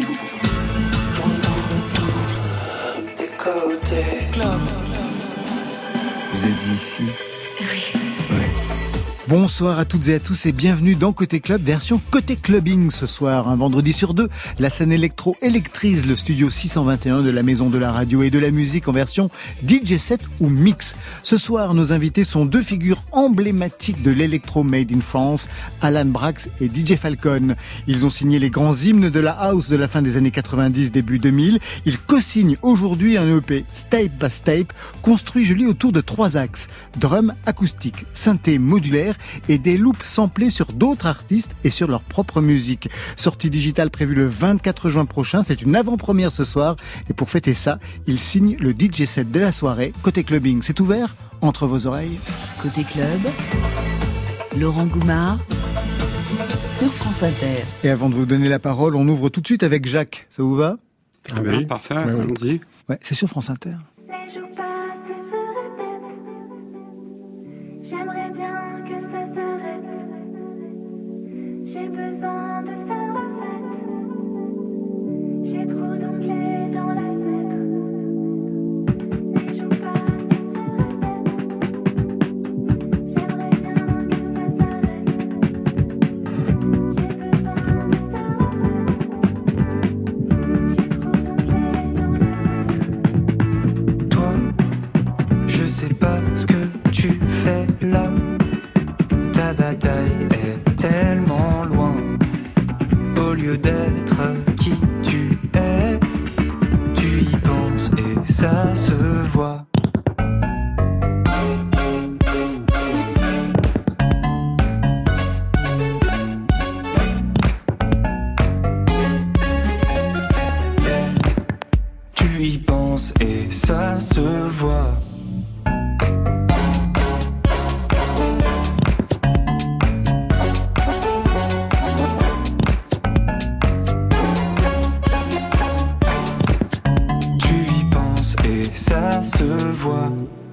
tout. Des côtés. Club. Vous êtes ici? Bonsoir à toutes et à tous et bienvenue dans Côté Club, version Côté Clubbing ce soir. Un vendredi sur deux, la scène électro électrise le studio 621 de la Maison de la Radio et de la Musique en version DJ set ou mix. Ce soir, nos invités sont deux figures emblématiques de l'électro made in France, Alan Brax et DJ Falcon. Ils ont signé les grands hymnes de la house de la fin des années 90, début 2000. Ils co-signent aujourd'hui un EP, Step by Step, construit, je lis, autour de trois axes. Drum acoustique, synthé modulaire et des loops samplés sur d'autres artistes et sur leur propre musique. Sortie digitale prévue le 24 juin prochain, c'est une avant-première ce soir et pour fêter ça, ils signent le DJ set de la soirée côté clubbing. C'est ouvert entre vos oreilles. Côté club, Laurent Goumard sur France Inter. Et avant de vous donner la parole, on ouvre tout de suite avec Jacques. Ça vous va? Très bien, parfait, allons-y. Ouais, c'est sur France Inter. J'aimerais bien que ça s'arrête. J'ai besoin se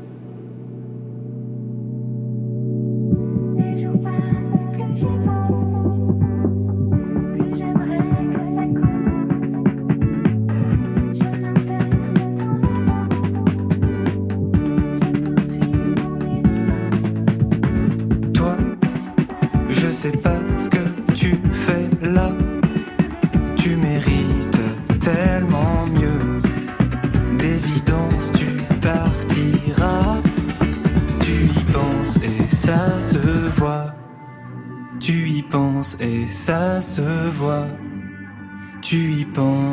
ça se voit. Tu y penses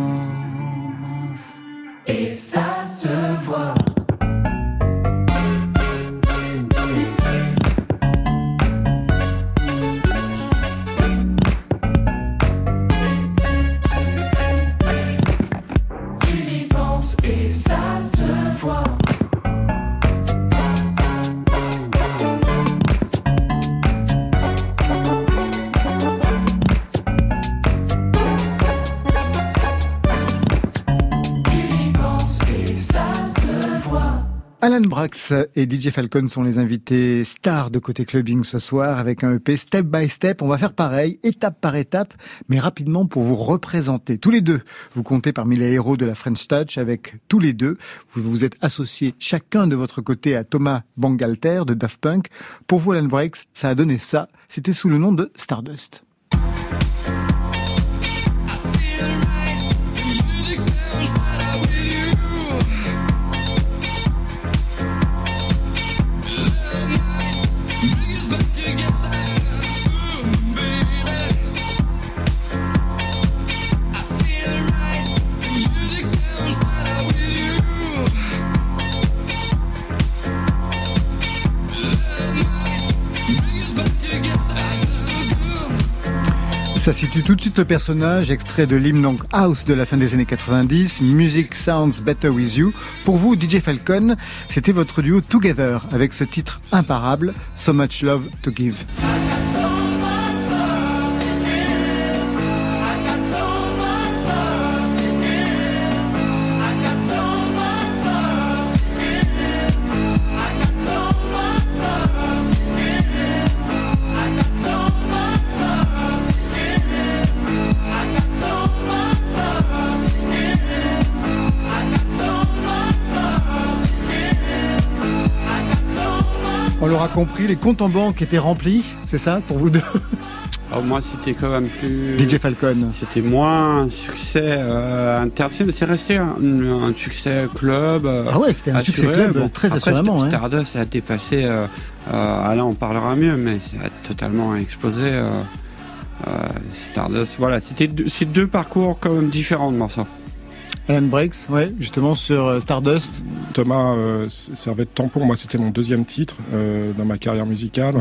Alan Brax et DJ Falcon sont les invités stars de côté clubbing ce soir avec un EP step by step. On va faire pareil, étape par étape, mais rapidement pour vous représenter. Tous les deux, vous comptez parmi les héros de la French Touch avec tous les deux. Vous vous êtes associés chacun de votre côté à Thomas Bangalter de Daft Punk. Pour vous, Alan Brax, ça a donné ça. C'était sous le nom de Stardust. Ça situe tout de suite le personnage, extrait de l'hymne House de la fin des années 90, Music Sounds Better With You. Pour vous, DJ Falcon, c'était votre duo Together avec ce titre imparable, So Much Love to Give. L'aura compris, les comptes en banque étaient remplis, c'est ça pour vous deux Oh, moi, c'était quand même plus. DJ Falcon. C'était moins un succès euh, international, c'est resté un, succès club. Euh, ah ouais, c'était un succès club très assurément. Stardust a dépassé. Euh, euh, là, on parlera mieux, mais ça a totalement explosé. Euh, Stardust, voilà, c'était deux parcours quand même différents de morceaux. Alan Breaks, ouais, justement sur euh, Stardust. Thomas euh, servait de tampon. Moi, c'était mon deuxième titre euh, dans ma carrière musicale.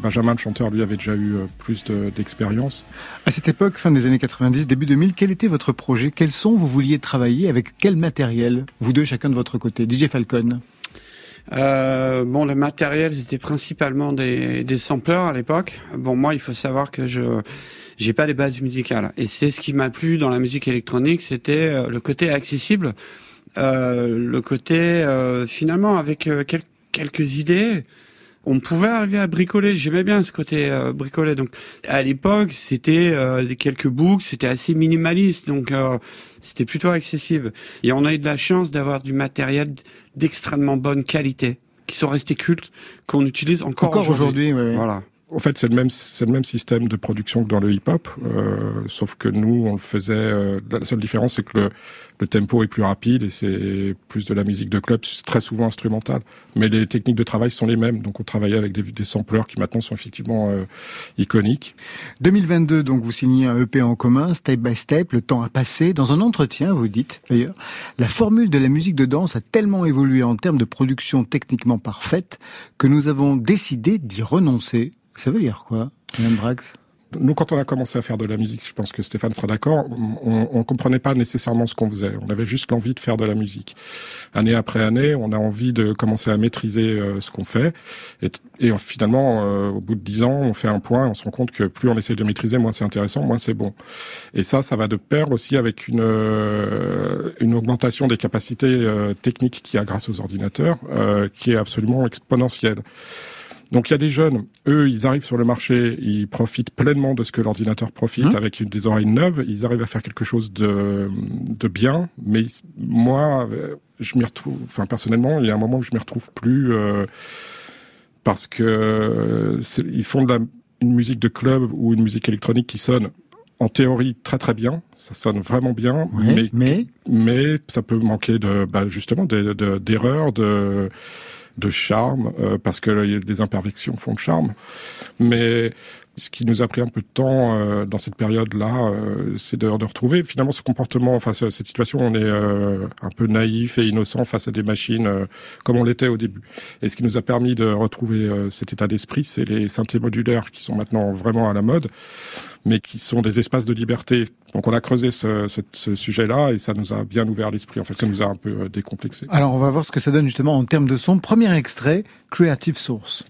Benjamin, le chanteur, lui, avait déjà eu plus d'expérience. à cette époque, fin des années 90, début 2000, quel était votre projet? Quels sons vous vouliez travailler Avec quel matériel? Vous deux, chacun de votre côté. DJ Falcon bon, le matériel, c'était principalement des, des sampleurs à l'époque. Bon, moi, il faut savoir que je j'ai pas les bases musicales. Et c'est ce qui m'a plu dans la musique électronique, c'était euh, le côté accessible, euh, le côté euh, finalement avec euh, quelques idées. On pouvait arriver à bricoler. J'aimais bien ce côté bricoler. Donc, à l'époque, c'était des quelques boucles, c'était assez minimaliste, donc c'était plutôt accessible. Et on a eu de la chance d'avoir du matériel d'extrêmement bonne qualité, qui sont restés cultes, qu'on utilise encore, encore aujourd'hui. Voilà. En fait, c'est le même, c'est le même système de production que dans le hip-hop, euh, sauf que nous, on le faisait. Euh, la seule différence, c'est que le, le, tempo est plus rapide et c'est plus de la musique de club, très souvent instrumentale. Mais les techniques de travail sont les mêmes, donc on travaillait avec des, des sampleurs qui maintenant sont effectivement euh, iconiques. 2022, donc vous signez un EP en commun, step by step. Le temps a passé. Dans un entretien, vous dites d'ailleurs, la formule de la musique de danse a tellement évolué en termes de production techniquement parfaite que nous avons décidé d'y renoncer. Ça veut dire quoi, Mme Brax? Nous, quand on a commencé à faire de la musique, je pense que Stéphane sera d'accord, on, on comprenait pas nécessairement ce qu'on faisait. On avait juste l'envie de faire de la musique. Année après année, on a envie de commencer à maîtriser euh, ce qu'on fait. Et, et finalement, euh, au bout de dix ans, on fait un point, on se rend compte que plus on essaie de maîtriser, moins c'est intéressant, moins c'est bon. Et ça, ça va de pair aussi avec une, euh, une augmentation des capacités techniques qu'il y a grâce aux ordinateurs, qui est absolument exponentielle. Donc il y a des jeunes, eux, ils arrivent sur le marché, ils profitent pleinement de ce que l'ordinateur profite mmh. avec des oreilles neuves, ils arrivent à faire quelque chose de, de bien, mais moi, je m'y retrouve, enfin personnellement, il y a un moment où je m'y retrouve plus euh, parce que ils font de la, une musique de club ou une musique électronique qui sonne en théorie très très bien, ça sonne vraiment bien, mais, mais mais ça peut manquer de bah, justement d'erreurs, de, de de charme, euh, parce que les imperfections font le charme. Mais ce qui nous a pris un peu de temps euh, dans cette période-là, euh, c'est de, de, retrouver finalement ce comportement, enfin cette situation, on est euh, un peu naïf et innocent face à des machines comme on l'était au début. Et ce qui nous a permis de retrouver cet état d'esprit, c'est les synthés modulaires qui sont maintenant vraiment à la mode, mais qui sont des espaces de liberté. Donc on a creusé ce, ce, ce sujet-là et ça nous a bien ouvert l'esprit. En fait, ça nous a un peu décomplexé. Alors on va voir ce que ça donne justement en termes de son. Premier extrait, Creative Source.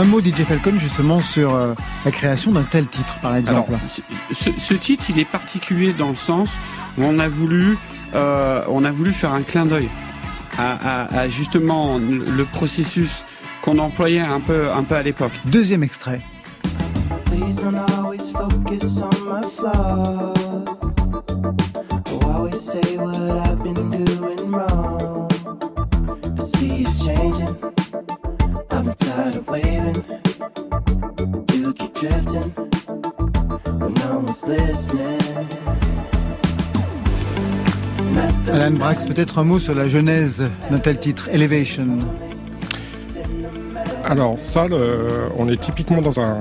Un mot DJ Falcon justement sur euh, la création d'un tel titre par exemple. ce, titre il est particulier dans le sens où on a voulu euh, on a voulu faire un clin d'œil à, justement le processus qu'on employait un peu un peu à l'époque. Deuxième extrait. Alan Brax, peut-être un mot sur la genèse d'un tel titre, Elevation. Alors ça, on est typiquement dans un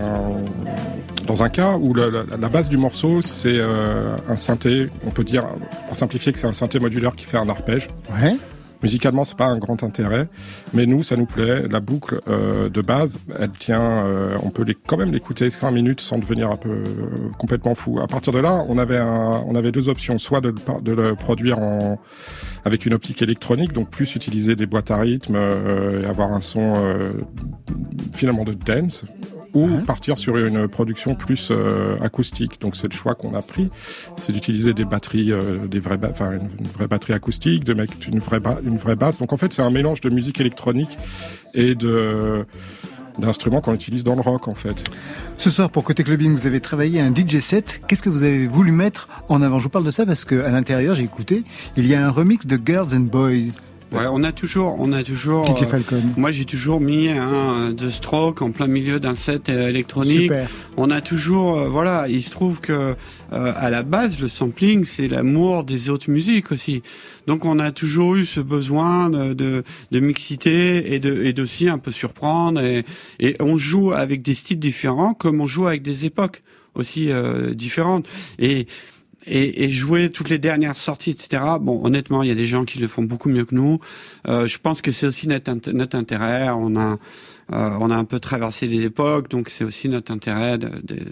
dans un cas où la, base du morceau c'est euh, un synthé, on peut dire pour simplifier que c'est un synthé modulaire qui fait un arpège. Ouais. Musicalement, c'est pas un grand intérêt, mais nous, ça nous plaît. La boucle euh, de base, elle tient. Euh, on peut quand même l'écouter cinq minutes sans devenir un peu euh, complètement fou. À partir de là, on avait on avait deux options, soit de, le produire avec une optique électronique, donc plus utiliser des boîtes à rythme et avoir un son finalement de dance, ou partir sur une production plus euh, acoustique. Donc c'est le choix qu'on a pris, c'est d'utiliser des batteries, euh, des vraies, ba- enfin une, vraie batterie acoustique, de mettre une vraie, ba- une vraie basse. Donc en fait c'est un mélange de musique électronique et de d'instruments qu'on utilise dans le rock en fait. Ce soir, pour Côté Clubbing, vous avez travaillé un DJ set. Qu'est-ce que vous avez voulu mettre en avant? Je vous parle de ça parce que à l'intérieur, j'ai écouté, il y a un remix de Girls and Boys, Ouais, on a toujours, on a toujours. DJ euh, Falcon. moi, j'ai toujours mis un The Stroke en plein milieu d'un set euh, électronique. Super. On a toujours, euh, voilà, il se trouve que euh, à la base, le sampling, c'est l'amour des autres musiques aussi. Donc, on a toujours eu ce besoin de, de, de mixité et de et d'aussi un peu surprendre. Et, et on joue avec des styles différents, comme on joue avec des époques aussi euh, différentes. Et et, et jouer toutes les dernières sorties, etc. Bon, honnêtement, il y a des gens qui le font beaucoup mieux que nous. Euh, je pense que c'est aussi notre, notre intérêt. On a, euh, on a un peu traversé les époques, donc c'est aussi notre intérêt de, de-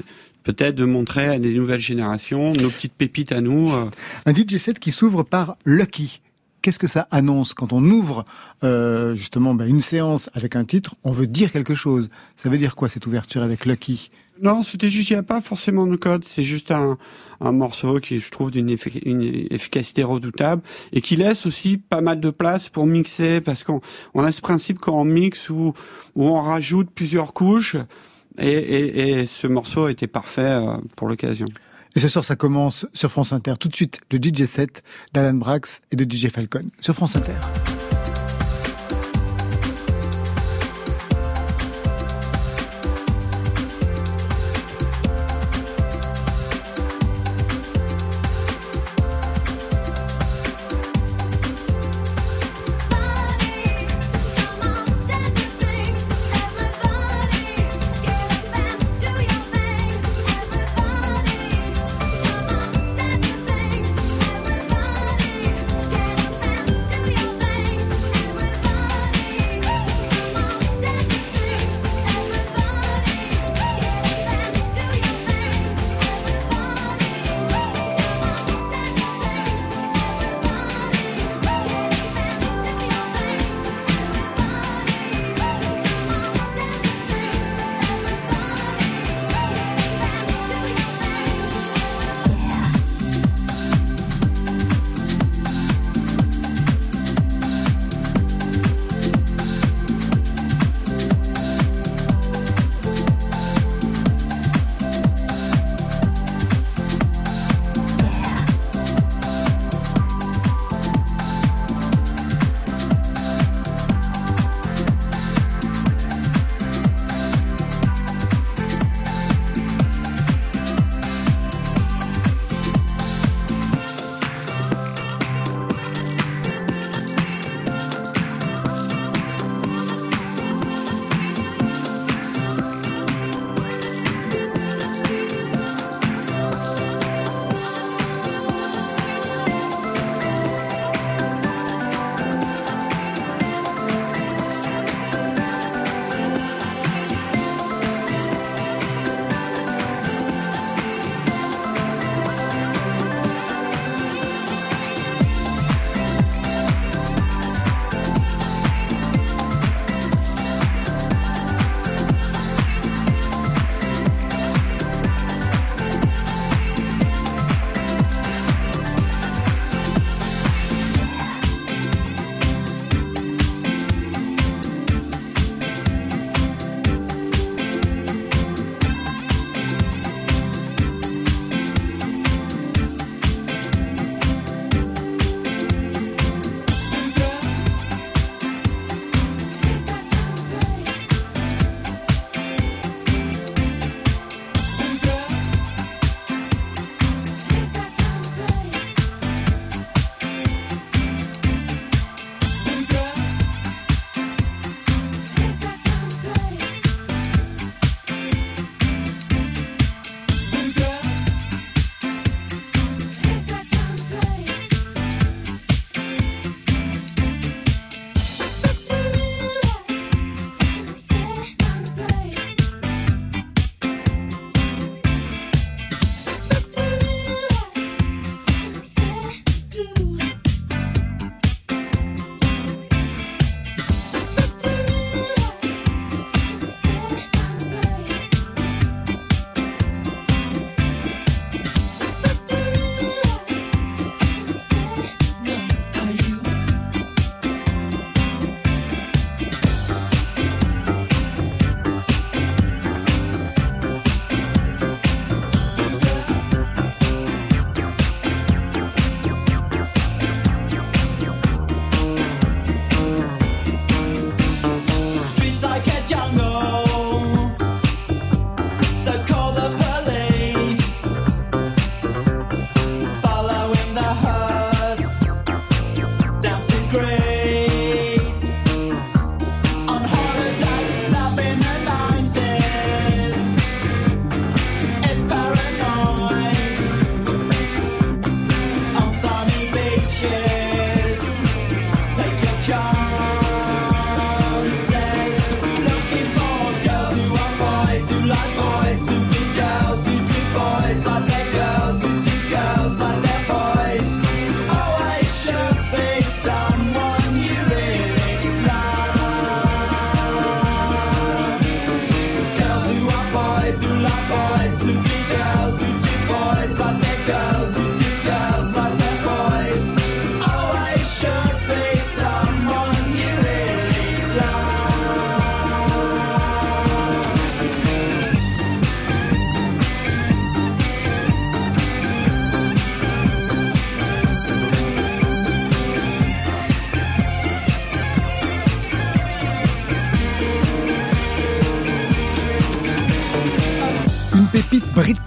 peut-être de montrer à des nouvelles générations nos petites pépites à nous. euh. Un DJ set qui s'ouvre par Lucky. Qu'est-ce que ça annonce quand on ouvre euh, justement bah, une séance avec un titre? On veut dire quelque chose. Ça veut dire quoi cette ouverture avec Lucky? Non, c'était juste, il n'y a pas forcément de code, c'est juste un, un morceau qui, je trouve, d'une effi- une efficacité redoutable et qui laisse aussi pas mal de place pour mixer parce qu'on on a ce principe quand on mixe où, on rajoute plusieurs couches et, et, et ce morceau était parfait euh, pour l'occasion. Et ce soir, ça commence sur France Inter. Tout de suite, le DJ set d'Alan Brax et de DJ Falcon sur France Inter.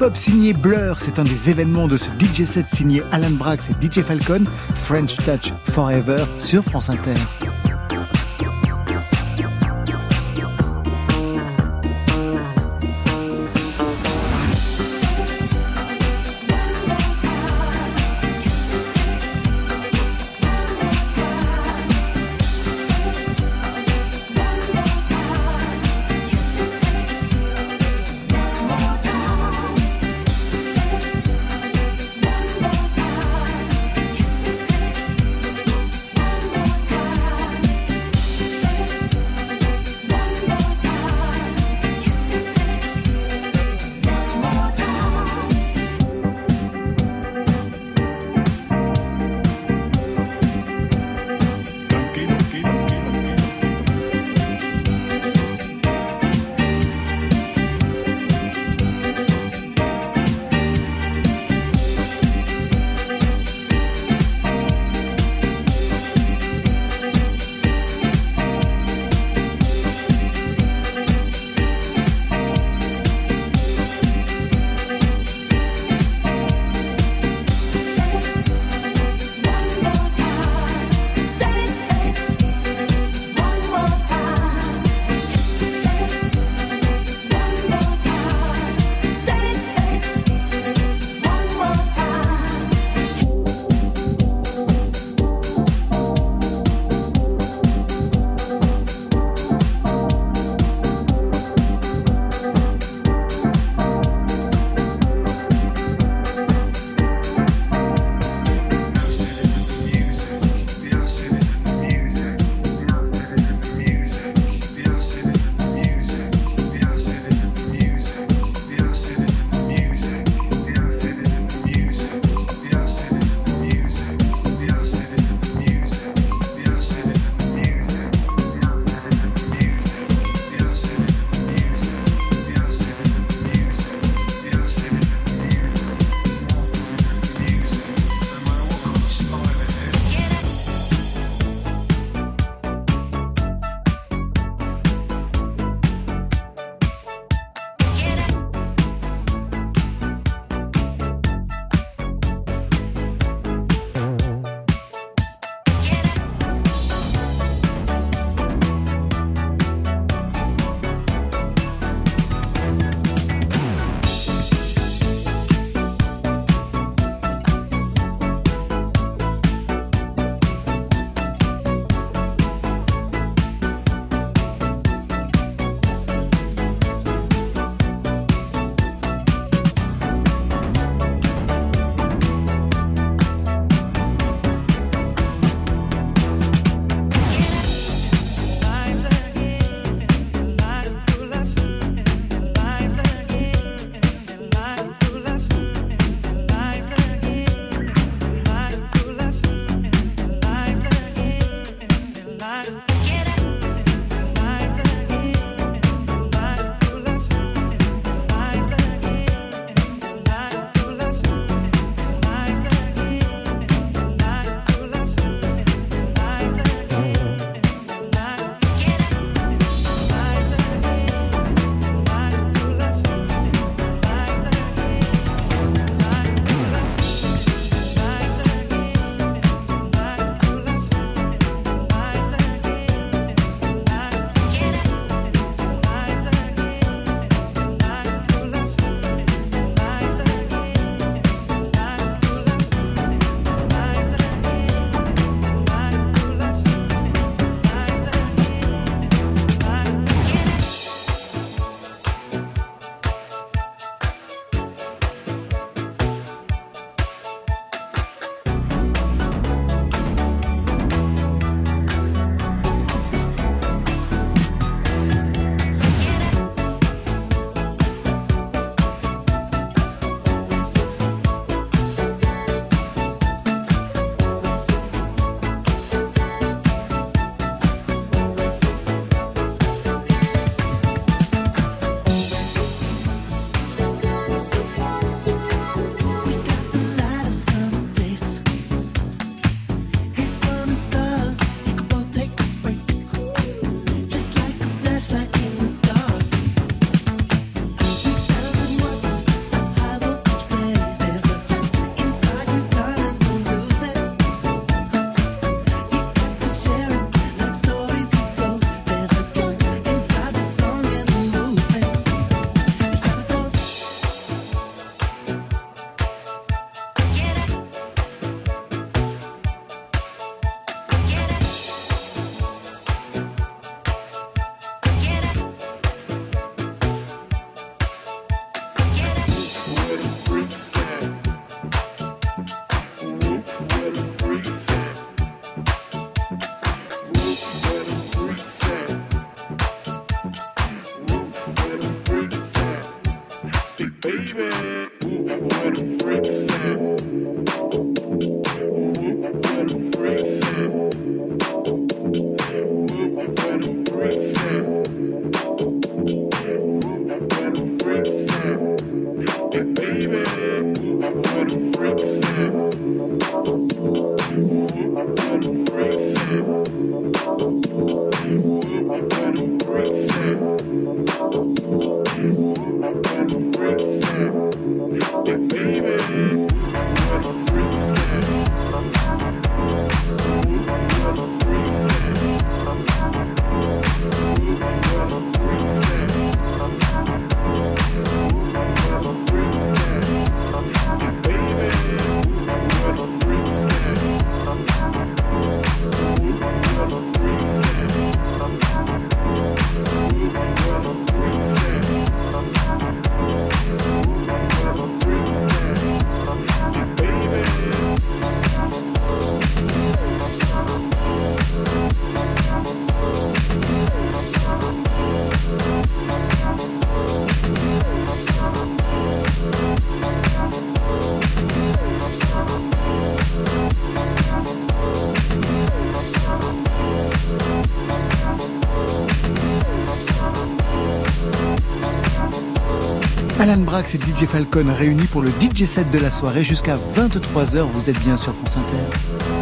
Britpop signé Blur. C'est un des événements de ce DJ set signé Alan Brax et DJ Falcon. French Touch Forever sur France Inter. Brax et DJ Falcon réunis pour le DJ set de la soirée jusqu'à 23h. Vous êtes bien sur France Inter.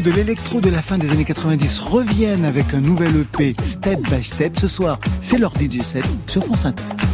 de l'électro de la fin des années 90 reviennent avec un nouvel EP Step by Step ce soir. C'est leur DJ set sur France Inter.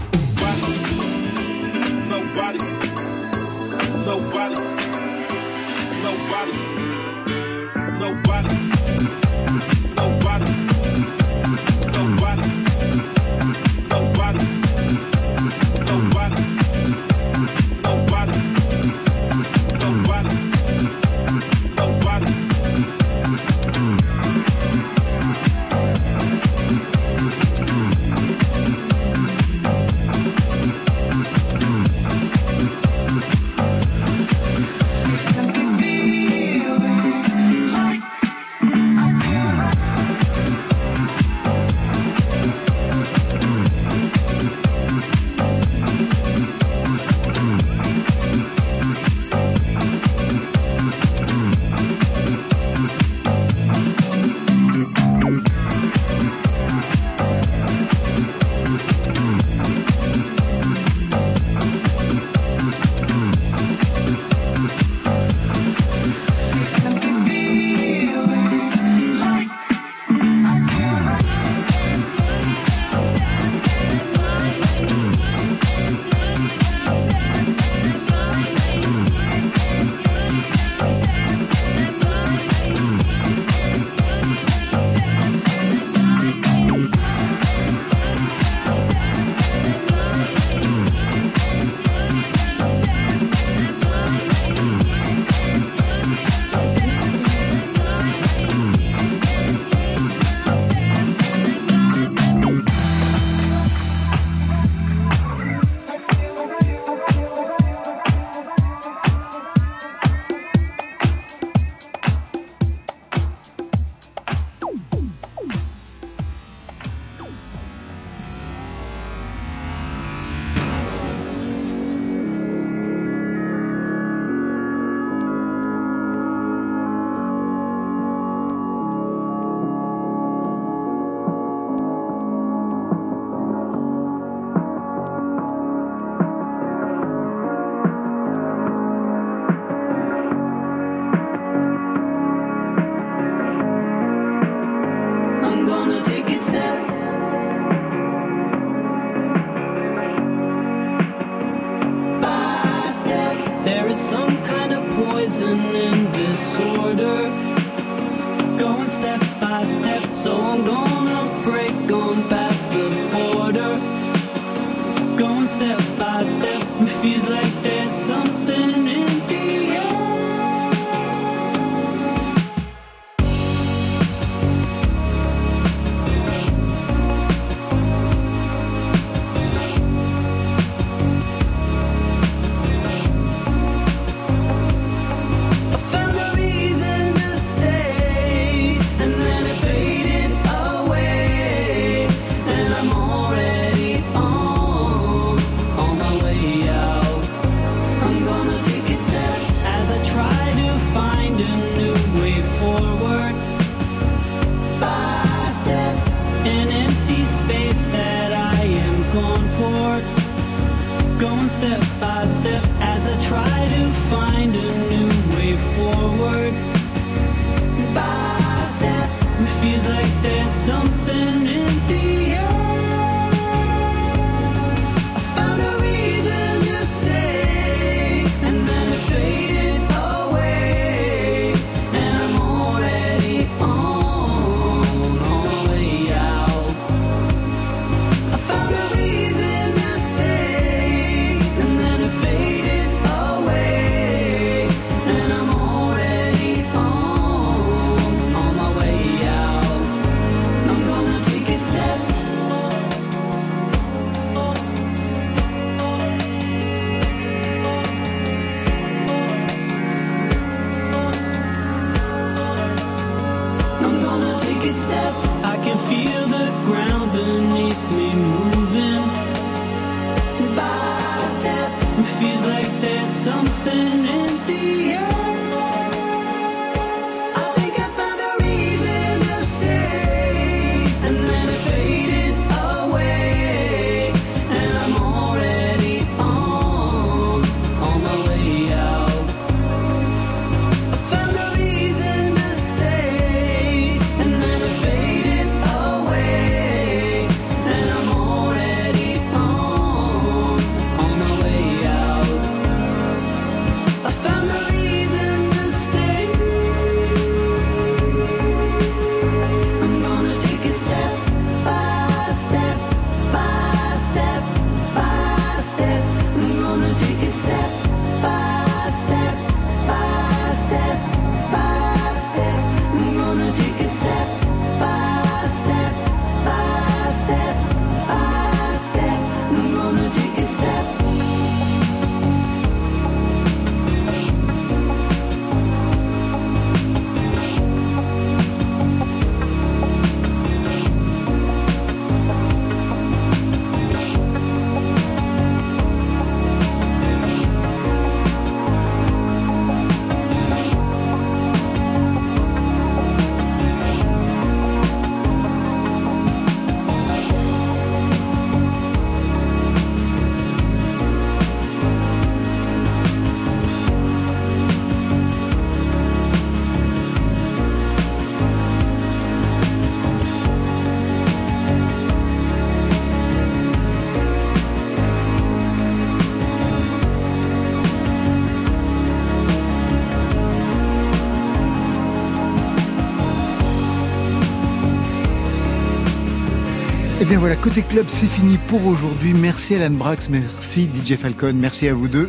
Et bien voilà, côté club, c'est fini pour aujourd'hui. Merci Alan Brax, merci DJ Falcon, merci à vous deux.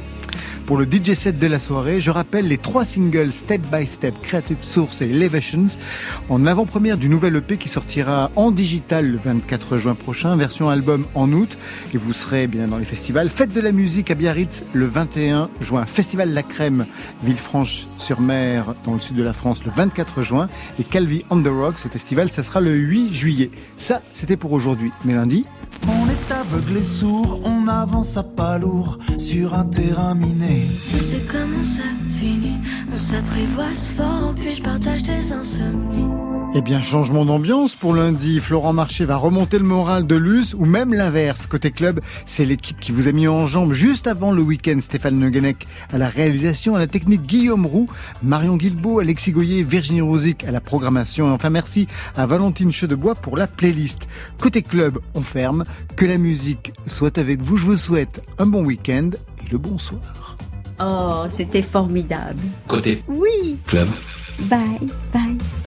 Pour le DJ set de la soirée, je rappelle les trois singles Step by Step, Creative Source et Elevations en avant-première du nouvel EP qui sortira en digital le 24 juin prochain, version album en août. Et vous serez bien dans les festivals. Fête de la musique à Biarritz le 21 juin. Festival La Crème, Villefranche-sur-Mer dans le sud de la France le 24 juin. Et Calvi on the Rocks, ce festival, ça sera le 8 juillet. Ça, c'était pour aujourd'hui. Mais lundi, On est aveugle et sourd, on avance à pas lourd sur un terrain miné. Insomnies. Eh bien, changement d'ambiance pour lundi. Florent Marché va remonter le moral de Luce ou même l'inverse. Côté club, c'est l'équipe qui vous a mis en jambe juste avant le week-end. Stéphane Le Guenec à la réalisation, à la technique Guillaume Roux, Marion Guilbeault, Alexis Goyer, Virginie Rosic à la programmation. Et enfin, merci à Valentine Chedebois pour la playlist. Côté club, on ferme. Que la musique soit avec vous. Je vous souhaite un bon week-end et le bonsoir. Oh, c'était formidable. Côté Oui, club. bye, bye.